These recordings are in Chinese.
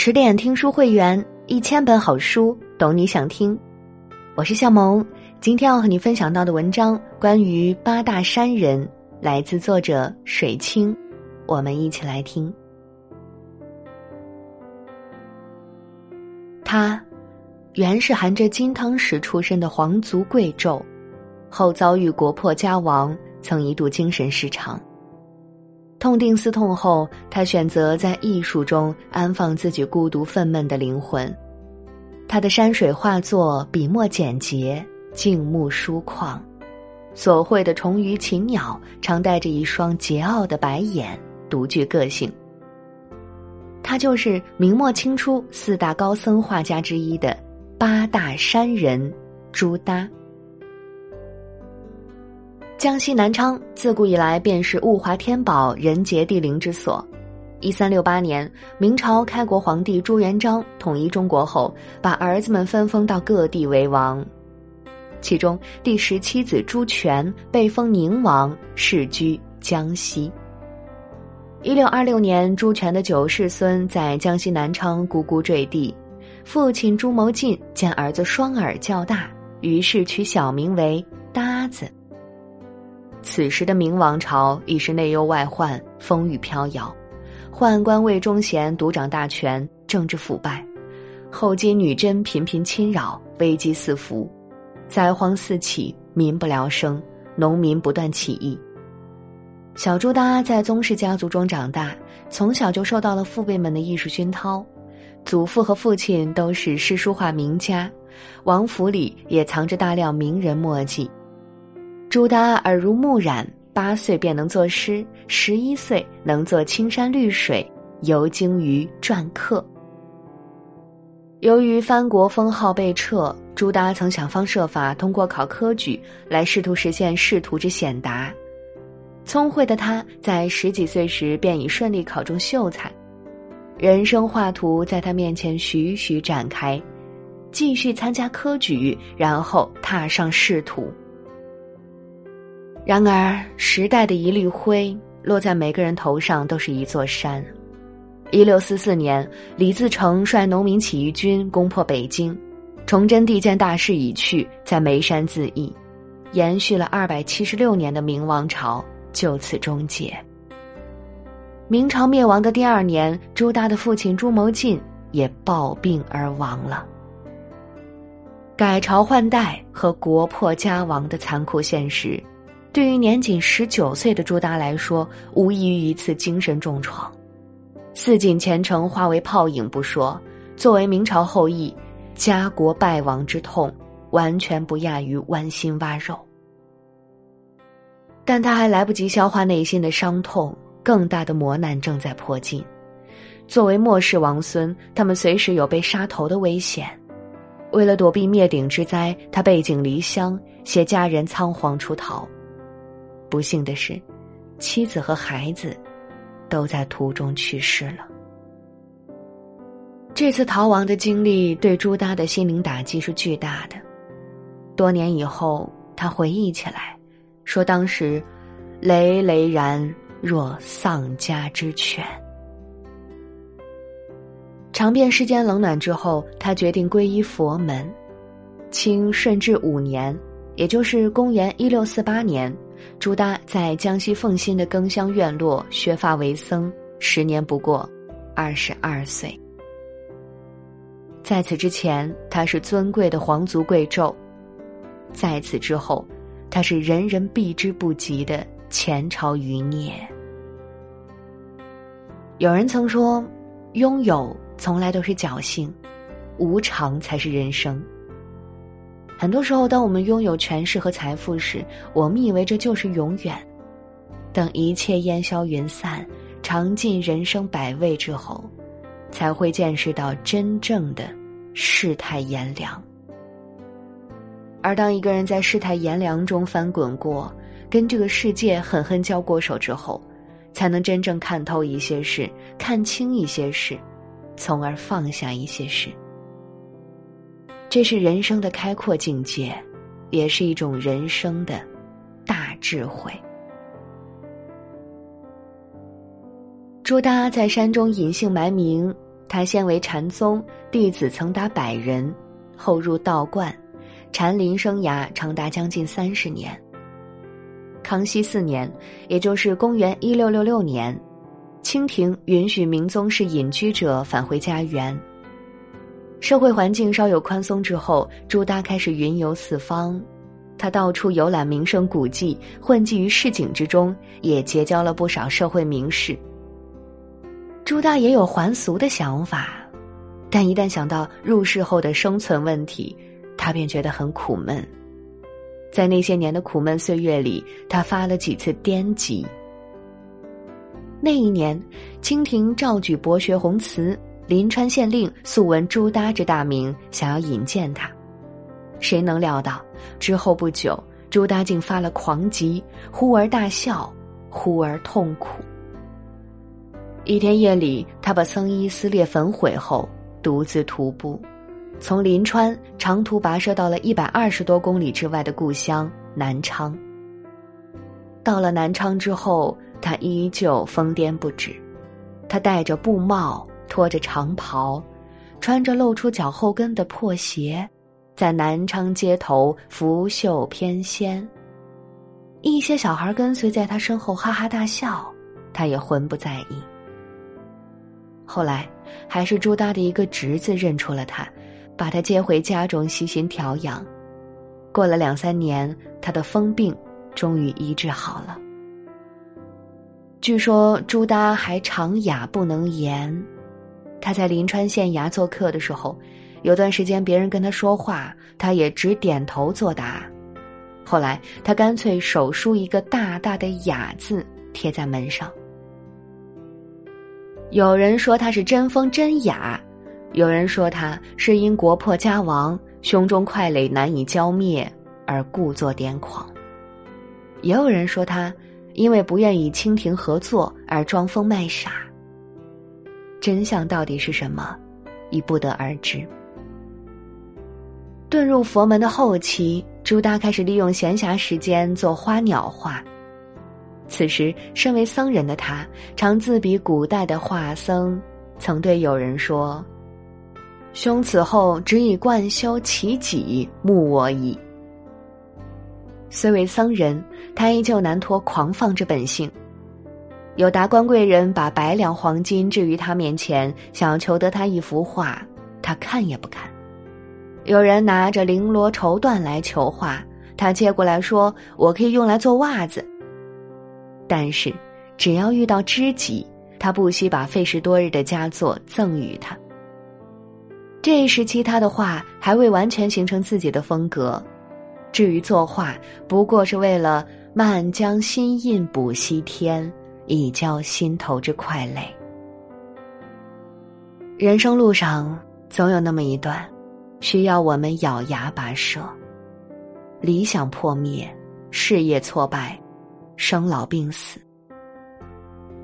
十点听书会员，一千本好书，懂你想听。我是向萌，今天要和你分享到的文章关于八大山人，来自作者水清。我们一起来听。他原是含着金汤匙出身的皇族贵胄，后遭遇国破家亡，曾一度精神失常。痛定思痛后，他选择在艺术中安放自己孤独愤懑的灵魂。他的山水画作笔墨简洁，静穆疏旷，所绘的虫鱼禽鸟常带着一双桀骜的白眼，独具个性。他就是明末清初四大高僧画家之一的八大山人朱耷。江西南昌自古以来便是物华天宝、人杰地灵之所。一三六八年，明朝开国皇帝朱元璋统一中国后，把儿子们分封到各地为王。其中第十七子朱权被封宁王，世居江西。一六二六年，朱权的九世孙在江西南昌咕咕坠地，父亲朱谋进见儿子双耳较大，于是取小名为搭子。此时的明王朝已是内忧外患，风雨飘摇，宦官魏忠贤独掌大权，政治腐败，后金女真频频侵扰，危机四伏，灾荒四起，民不聊生，农民不断起义。小朱耷在宗室家族中长大，从小就受到了父辈们的艺术熏陶，祖父和父亲都是诗书画名家，王府里也藏着大量名人墨迹。朱耷耳濡目染，八岁便能作诗，十一岁能作青山绿水，游经于篆刻。由于藩国封号被撤，朱耷曾想方设法通过考科举来试图实现仕途之显达。聪慧的他在十几岁时便已顺利考中秀才，人生画图在他面前徐徐展开，继续参加科举，然后踏上仕途。然而，时代的一粒灰落在每个人头上都是一座山。一六四四年，李自成率农民起义军攻破北京，崇祯帝见大势已去，在眉山自缢，延续了二百七十六年的明王朝就此终结。明朝灭亡的第二年，朱耷的父亲朱谋进也暴病而亡了。改朝换代和国破家亡的残酷现实。对于年仅十九岁的朱达来说，无异于一次精神重创，四锦前程化为泡影不说，作为明朝后裔，家国败亡之痛，完全不亚于剜心挖肉。但他还来不及消化内心的伤痛，更大的磨难正在迫近。作为末世王孙，他们随时有被杀头的危险。为了躲避灭顶之灾，他背井离乡，携家人仓皇出逃。不幸的是，妻子和孩子都在途中去世了。这次逃亡的经历对朱耷的心灵打击是巨大的。多年以后，他回忆起来，说当时累累然若丧家之犬。尝遍世间冷暖之后，他决定皈依佛门。清顺治五年，也就是公元一六四八年。朱耷在江西奉新的耕香院落削发为僧，时年不过二十二岁。在此之前，他是尊贵的皇族贵胄；在此之后，他是人人避之不及的前朝余孽。有人曾说，拥有从来都是侥幸，无常才是人生。很多时候，当我们拥有权势和财富时，我们以为这就是永远。等一切烟消云散，尝尽人生百味之后，才会见识到真正的世态炎凉。而当一个人在世态炎凉中翻滚过，跟这个世界狠狠交过手之后，才能真正看透一些事，看清一些事，从而放下一些事。这是人生的开阔境界，也是一种人生的大智慧。朱耷在山中隐姓埋名，他先为禅宗，弟子曾达百人，后入道观，禅林生涯长达将近三十年。康熙四年，也就是公元一六六六年，清廷允许明宗室隐居者返回家园。社会环境稍有宽松之后，朱耷开始云游四方。他到处游览名胜古迹，混迹于市井之中，也结交了不少社会名士。朱耷也有还俗的想法，但一旦想到入世后的生存问题，他便觉得很苦闷。在那些年的苦闷岁月里，他发了几次癫疾。那一年，清廷召举博学鸿慈。临川县令素闻朱耷之大名，想要引荐他，谁能料到之后不久，朱耷竟发了狂疾，忽而大笑，忽而痛苦。一天夜里，他把僧衣撕裂焚毁后，独自徒步，从临川长途跋涉到了一百二十多公里之外的故乡南昌。到了南昌之后，他依旧疯癫不止，他戴着布帽。拖着长袍，穿着露出脚后跟的破鞋，在南昌街头拂袖翩跹。一些小孩跟随在他身后哈哈大笑，他也浑不在意。后来，还是朱耷的一个侄子认出了他，把他接回家中悉心调养。过了两三年，他的疯病终于医治好了。据说朱耷还常哑不能言。他在临川县衙做客的时候，有段时间别人跟他说话，他也只点头作答。后来他干脆手书一个大大的“雅”字贴在门上。有人说他是真疯真雅，有人说他是因国破家亡，胸中快垒难以浇灭而故作癫狂，也有人说他因为不愿与清廷合作而装疯卖傻。真相到底是什么，已不得而知。遁入佛门的后期，朱耷开始利用闲暇时间做花鸟画。此时，身为僧人的他，常自比古代的画僧，曾对友人说：“兄此后只以贯修其己，慕我矣。”虽为僧人，他依旧难脱狂放之本性。有达官贵人把百两黄金置于他面前，想要求得他一幅画，他看也不看；有人拿着绫罗绸缎来求画，他接过来说：“我可以用来做袜子。”但是，只要遇到知己，他不惜把费时多日的佳作赠予他。这一时期，他的画还未完全形成自己的风格。至于作画，不过是为了“漫将心印补西天”。以交心头之快累。人生路上总有那么一段，需要我们咬牙跋涉。理想破灭，事业挫败，生老病死，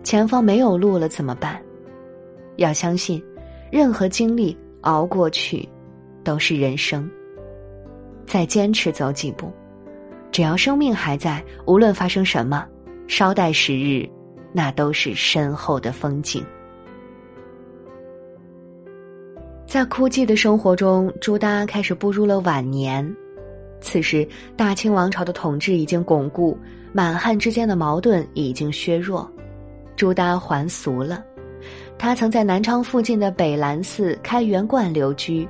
前方没有路了怎么办？要相信，任何经历熬过去，都是人生。再坚持走几步，只要生命还在，无论发生什么，稍待时日。那都是身后的风景。在枯寂的生活中，朱耷开始步入了晚年。此时，大清王朝的统治已经巩固，满汉之间的矛盾已经削弱。朱耷还俗了，他曾在南昌附近的北兰寺开元观留居。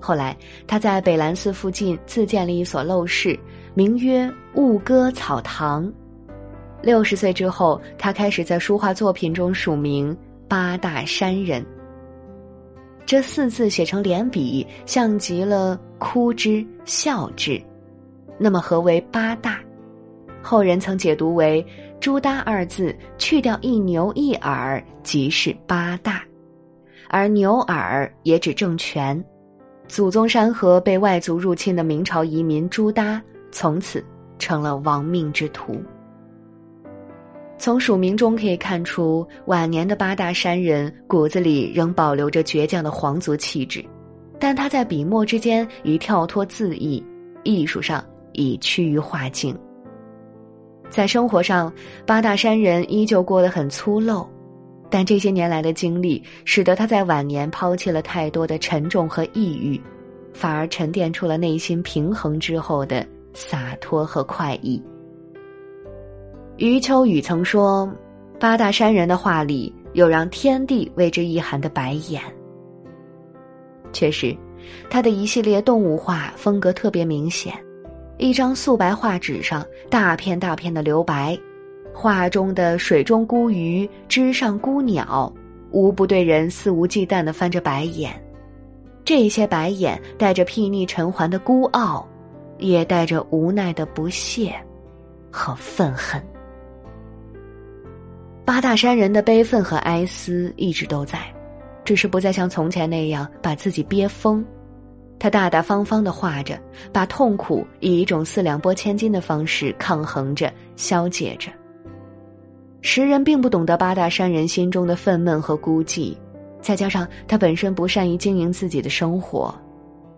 后来，他在北兰寺附近自建了一所陋室，名曰雾歌草堂。六十岁之后，他开始在书画作品中署名“八大山人”。这四字写成连笔，像极了哭之笑之。那么，何为八大？后人曾解读为“朱耷”二字去掉一牛一耳，即是八大。而牛耳也指政权。祖宗山河被外族入侵的明朝移民朱耷，从此成了亡命之徒。从署名中可以看出，晚年的八大山人骨子里仍保留着倔强的皇族气质，但他在笔墨之间已跳脱自意，艺术上已趋于化境。在生活上，八大山人依旧过得很粗陋，但这些年来的经历，使得他在晚年抛弃了太多的沉重和抑郁，反而沉淀出了内心平衡之后的洒脱和快意。余秋雨曾说：“八大山人的画里有让天地为之一寒的白眼。”确实，他的一系列动物画风格特别明显，一张素白画纸上大片大片的留白。画中的水中孤鱼、枝上孤鸟，无不对人肆无忌惮的翻着白眼。这些白眼带着睥睨尘寰的孤傲，也带着无奈的不屑和愤恨。八大山人的悲愤和哀思一直都在，只是不再像从前那样把自己憋疯。他大大方方的画着，把痛苦以一种四两拨千斤的方式抗衡着、消解着。时人并不懂得八大山人心中的愤懑和孤寂，再加上他本身不善于经营自己的生活，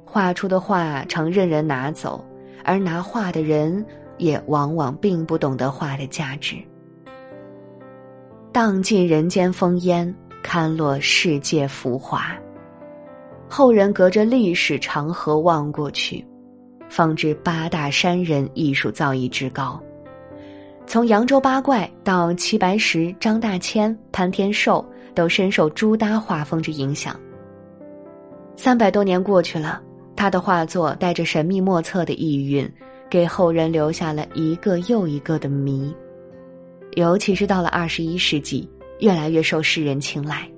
画出的画常任人拿走，而拿画的人也往往并不懂得画的价值。荡尽人间风烟，看落世界浮华。后人隔着历史长河望过去，方知八大山人艺术造诣之高。从扬州八怪到齐白石、张大千、潘天寿，都深受朱耷画风之影响。三百多年过去了，他的画作带着神秘莫测的意蕴，给后人留下了一个又一个的谜。尤其是到了二十一世纪，越来越受世人青睐。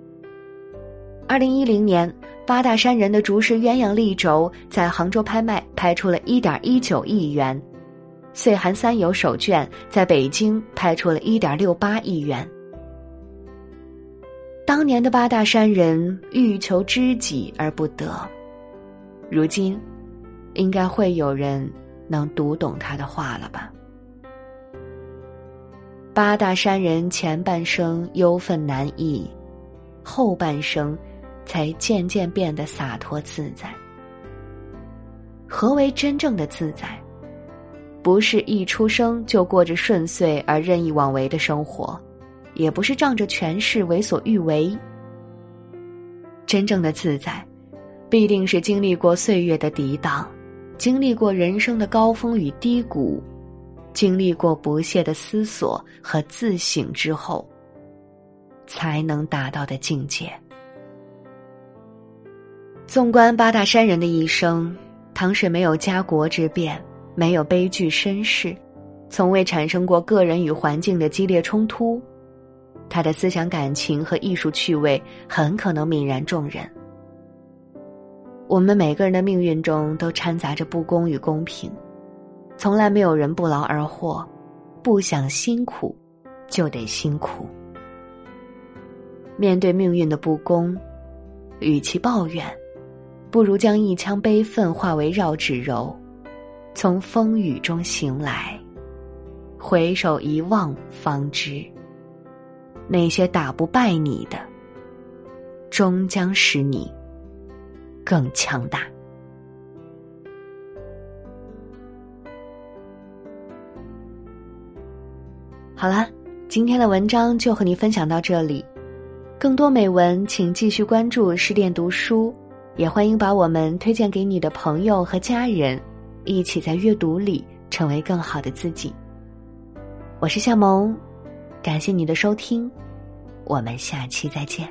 二零一零年，八大山人的竹石鸳鸯立轴在杭州拍卖，拍出了一点一九亿元。岁寒三友手卷在北京拍出了一点六八亿元。当年的八大山人欲求知己而不得，如今，应该会有人能读懂他的话了吧？八大山人前半生忧愤难抑，后半生才渐渐变得洒脱自在。何为真正的自在？不是一出生就过着顺遂而任意妄为的生活，也不是仗着权势为所欲为。真正的自在，必定是经历过岁月的涤荡，经历过人生的高峰与低谷，经历过不懈的思索和自省之后，才能达到的境界。纵观八大山人的一生，唐水没有家国之变。没有悲剧身世，从未产生过个人与环境的激烈冲突，他的思想感情和艺术趣味很可能泯然众人。我们每个人的命运中都掺杂着不公与公平，从来没有人不劳而获，不想辛苦，就得辛苦。面对命运的不公，与其抱怨，不如将一腔悲愤化为绕指柔。从风雨中醒来，回首一望，方知那些打不败你的，终将使你更强大。好啦，今天的文章就和你分享到这里。更多美文，请继续关注十点读书，也欢迎把我们推荐给你的朋友和家人。一起在阅读里成为更好的自己。我是夏萌，感谢你的收听，我们下期再见。